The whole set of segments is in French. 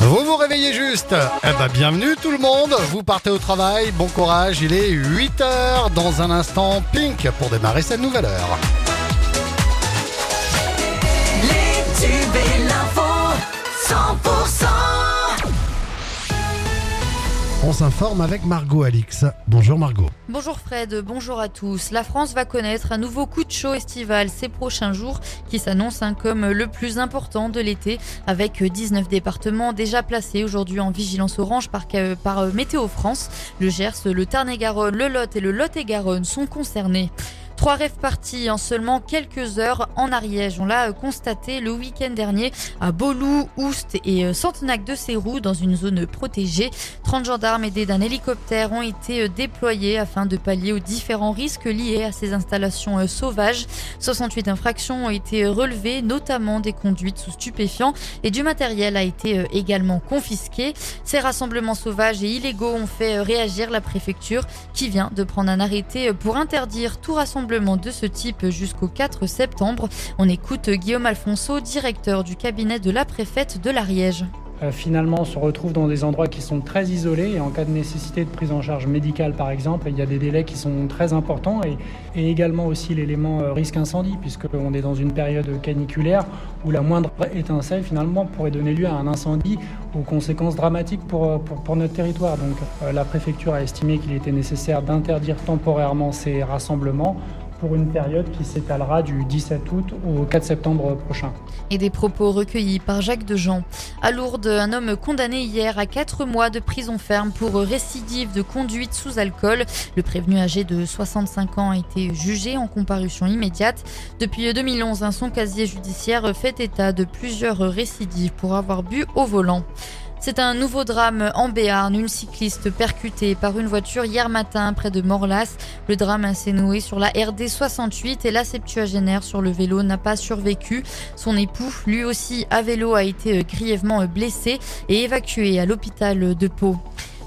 Vous vous réveillez juste. Eh ben bienvenue tout le monde, vous partez au travail, bon courage, il est 8h dans un instant Pink pour démarrer cette nouvelle heure. S'informe avec Margot Alix. Bonjour Margot. Bonjour Fred, bonjour à tous. La France va connaître un nouveau coup de chaud estival ces prochains jours qui s'annonce hein, comme le plus important de l'été avec 19 départements déjà placés aujourd'hui en vigilance orange par, par euh, Météo France. Le Gers, le Tarn-et-Garonne, le Lot et le Lot-et-Garonne sont concernés. Trois rêves partis en seulement quelques heures en Ariège. On l'a constaté le week-end dernier à Bolou, Oust et euh, Centenac de Sérou dans une zone protégée. 30 gendarmes aidés d'un hélicoptère ont été euh, déployés afin de pallier aux différents risques liés à ces installations euh, sauvages. 68 infractions ont été relevées, notamment des conduites sous stupéfiants et du matériel a été également confisqué. Ces rassemblements sauvages et illégaux ont fait réagir la préfecture qui vient de prendre un arrêté pour interdire tout rassemblement de ce type jusqu'au 4 septembre. On écoute Guillaume Alfonso, directeur du cabinet de la préfète de l'Ariège. Euh, finalement se retrouve dans des endroits qui sont très isolés et en cas de nécessité de prise en charge médicale par exemple, il y a des délais qui sont très importants et, également aussi l'élément euh, risque incendie puisqu'on est dans une période caniculaire où la moindre étincelle finalement pourrait donner lieu à un incendie aux conséquences dramatiques euh, pour, pour notre territoire. Donc la préfecture a estimé qu'il était nécessaire d'interdire temporairement ces rassemblements pour une période qui s'étalera du 17 août au 4 septembre prochain. Et des propos recueillis par Jacques Dejean. À Lourdes, un homme condamné hier à 4 mois de prison ferme pour récidive de conduite sous alcool. Le prévenu âgé de 65 ans a été jugé en comparution immédiate. Depuis 2011, son casier judiciaire fait état de plusieurs récidives pour avoir bu au volant. C'est un nouveau drame en Béarn, une cycliste percutée par une voiture hier matin près de Morlas. Le drame s'est noué sur la RD 68 et la septuagénaire sur le vélo n'a pas survécu. Son époux, lui aussi à vélo, a été grièvement blessé et évacué à l'hôpital de Pau.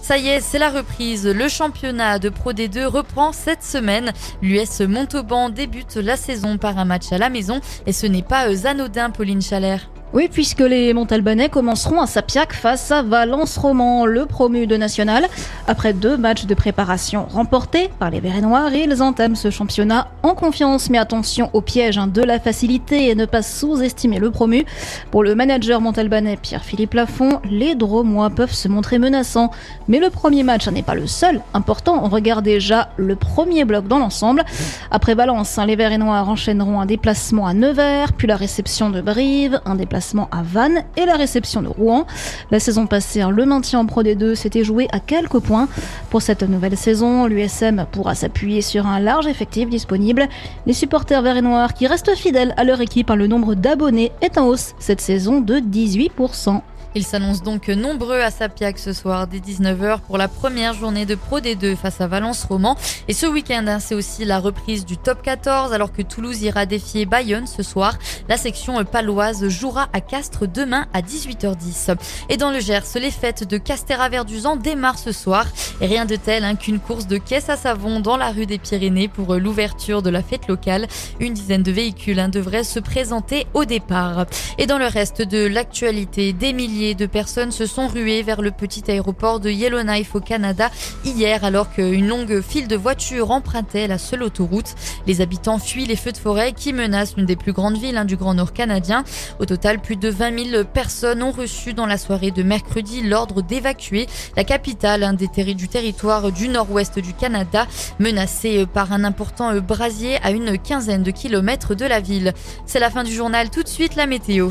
Ça y est, c'est la reprise. Le championnat de Pro D2 reprend cette semaine. L'US Montauban débute la saison par un match à la maison et ce n'est pas anodin, Pauline Chalère. Oui, puisque les Montalbanais commenceront à Sapiac face à Valence Roman, le promu de national. Après deux matchs de préparation remportés par les Verts Noirs, ils entament ce championnat en confiance. Mais attention au piège hein, de la facilité et ne pas sous-estimer le promu. Pour le manager montalbanais Pierre-Philippe Lafont, les Dromois peuvent se montrer menaçants. Mais le premier match n'est pas le seul. Important, on regarde déjà le premier bloc dans l'ensemble. Après Valence, hein, les Verts et Noirs enchaîneront un déplacement à Nevers, puis la réception de Brive, un déplacement à Vannes et la réception de Rouen. La saison passée, le maintien en Pro D2 s'était joué à quelques points. Pour cette nouvelle saison, l'USM pourra s'appuyer sur un large effectif disponible. Les supporters verts et noirs qui restent fidèles à leur équipe, hein, le nombre d'abonnés est en hausse cette saison de 18%. Ils s'annoncent donc nombreux à Sapiac ce soir dès 19h pour la première journée de Pro D2 face à Valence Roman. Et ce week-end, hein, c'est aussi la reprise du top 14 alors que Toulouse ira défier Bayonne ce soir. La section paloise jouera à Castres demain à 18h10. Et dans le Gers, les fêtes de Castéra-Verduzan démarrent ce soir. Rien de tel hein, qu'une course de caisse à savon dans la rue des Pyrénées pour l'ouverture de la fête locale. Une dizaine de véhicules hein, devraient se présenter au départ. Et dans le reste de l'actualité, des milliers de personnes se sont ruées vers le petit aéroport de Yellowknife au Canada hier alors qu'une longue file de voitures empruntait la seule autoroute. Les habitants fuient les feux de forêt qui menacent l'une des plus grandes villes hein, du Grand Nord canadien. Au total, plus de 20 000 personnes ont reçu dans la soirée de mercredi l'ordre d'évacuer la capitale des du territoire du nord-ouest du Canada, menacée par un important brasier à une quinzaine de kilomètres de la ville. C'est la fin du journal, tout de suite la météo.